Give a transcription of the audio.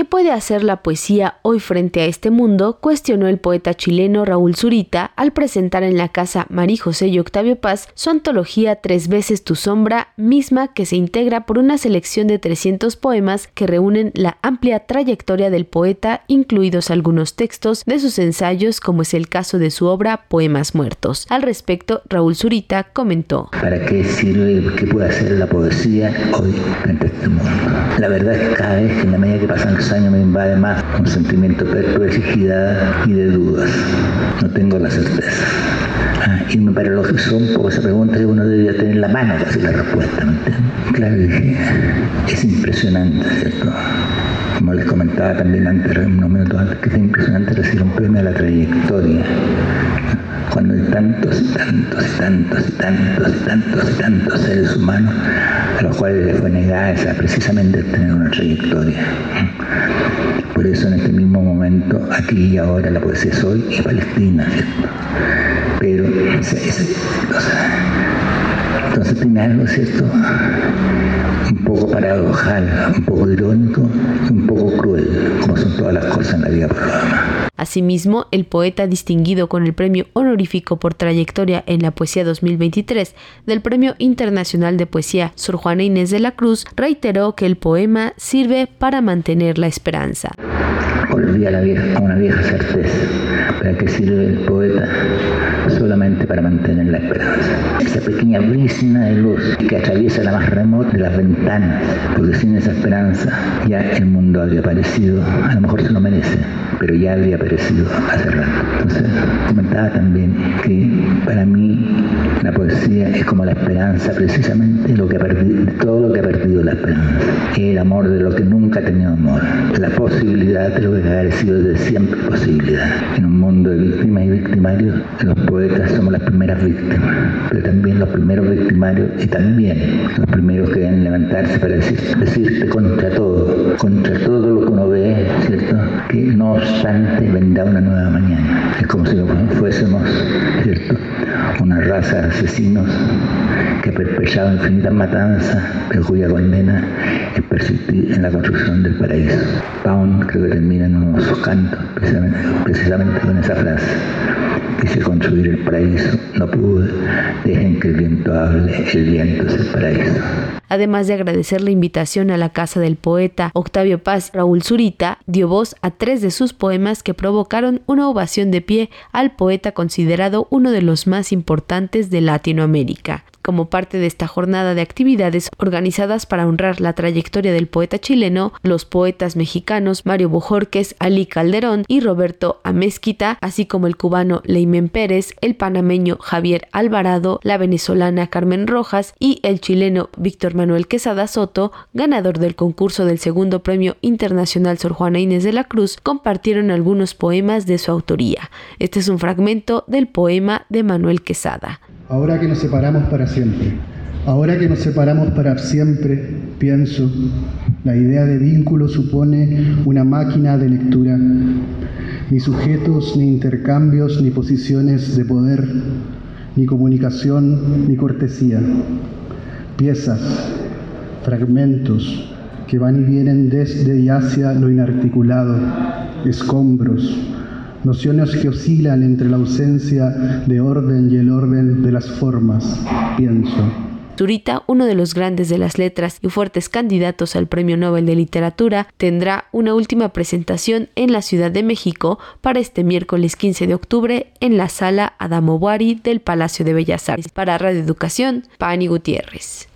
¿Qué puede hacer la poesía hoy frente a este mundo? cuestionó el poeta chileno Raúl Zurita al presentar en la casa María José y Octavio Paz su antología Tres veces tu sombra, misma que se integra por una selección de 300 poemas que reúnen la amplia trayectoria del poeta, incluidos algunos textos de sus ensayos, como es el caso de su obra Poemas Muertos. Al respecto, Raúl Zurita comentó: ¿Para qué sirve, qué puede hacer la poesía hoy frente a este mundo? La verdad es que cada vez en la medida que pasan años me invade más un sentimiento de perplejidad y de dudas. No tengo la certeza. Ah, irme para los que son, porque esa pregunta que uno debería tener en la mano casi la respuesta, ¿me Claro, dije, es impresionante, ¿cierto? Como les comentaba también antes, unos minutos antes, que es impresionante recibir un premio a la trayectoria cuando hay tantos y tantos y tantos y tantos y tantos y tantos seres humanos a los cuales les fue negada esa precisamente tener una trayectoria. Por eso en este mismo momento, aquí y ahora, la poesía es hoy y Palestina. Pero entonces tiene algo, ¿cierto? Un poco paradojal, un poco irónico y un poco cruel, como son todas las cosas en la vida por Asimismo, el poeta distinguido con el Premio Honorífico por Trayectoria en la Poesía 2023 del Premio Internacional de Poesía Sor Juana Inés de la Cruz reiteró que el poema sirve para mantener la esperanza. Volví la vieja, a una vieja certeza. ¿Para qué sirve el poeta? Solamente para mantener la esperanza. Esa pequeña brisna de luz que atraviesa la más remota de las ventanas. Porque sin esa esperanza ya el mundo habría aparecido. A lo mejor se lo merece, pero ya habría aparecido hace rato. Comentaba también que para mí la poesía es como la esperanza, precisamente lo que perdido, todo lo que ha perdido la esperanza. El amor de lo que nunca ha tenido amor. La posibilidad de lo que ha sido de siempre posibilidad. En un mundo de víctimas y victimarios, los poetas somos las primeras víctimas, pero también los primeros victimarios y también los primeros que deben levantarse para decir, decirte contra todo, contra todo lo que uno ve, ¿cierto? Que no obstante vendrá una nueva mañana. Es como si fuésemos, ¿cierto? Una raza de asesinos que ha perpetrado infinitas matanzas, pero cuya condena es persistir en la construcción del paraíso. Pound creo que termina en uno de sus cantos, precisamente, precisamente con esa frase. Quise construir el paraíso, no pude, dejen que el viento hable, el viento es el paraíso. Además de agradecer la invitación a la casa del poeta Octavio Paz, Raúl Zurita dio voz a tres de sus poemas que provocaron una ovación de pie al poeta considerado uno de los más importantes de Latinoamérica como parte de esta jornada de actividades organizadas para honrar la trayectoria del poeta chileno, los poetas mexicanos Mario Bojorques, Ali Calderón y Roberto Amezquita, así como el cubano Leimen Pérez, el panameño Javier Alvarado, la venezolana Carmen Rojas y el chileno Víctor Manuel Quesada Soto, ganador del concurso del segundo premio internacional Sor Juana Inés de la Cruz, compartieron algunos poemas de su autoría. Este es un fragmento del poema de Manuel Quesada. Ahora que nos separamos para siempre, ahora que nos separamos para siempre, pienso, la idea de vínculo supone una máquina de lectura, ni sujetos, ni intercambios, ni posiciones de poder, ni comunicación, ni cortesía. Piezas, fragmentos que van y vienen desde y hacia lo inarticulado, escombros, nociones que oscilan entre la ausencia de orden y el orden de las formas, pienso. Zurita, uno de los grandes de las letras y fuertes candidatos al Premio Nobel de Literatura, tendrá una última presentación en la Ciudad de México para este miércoles 15 de octubre en la sala Adamo Buari del Palacio de Bellas Artes. Para Radio Educación, Pani Gutiérrez.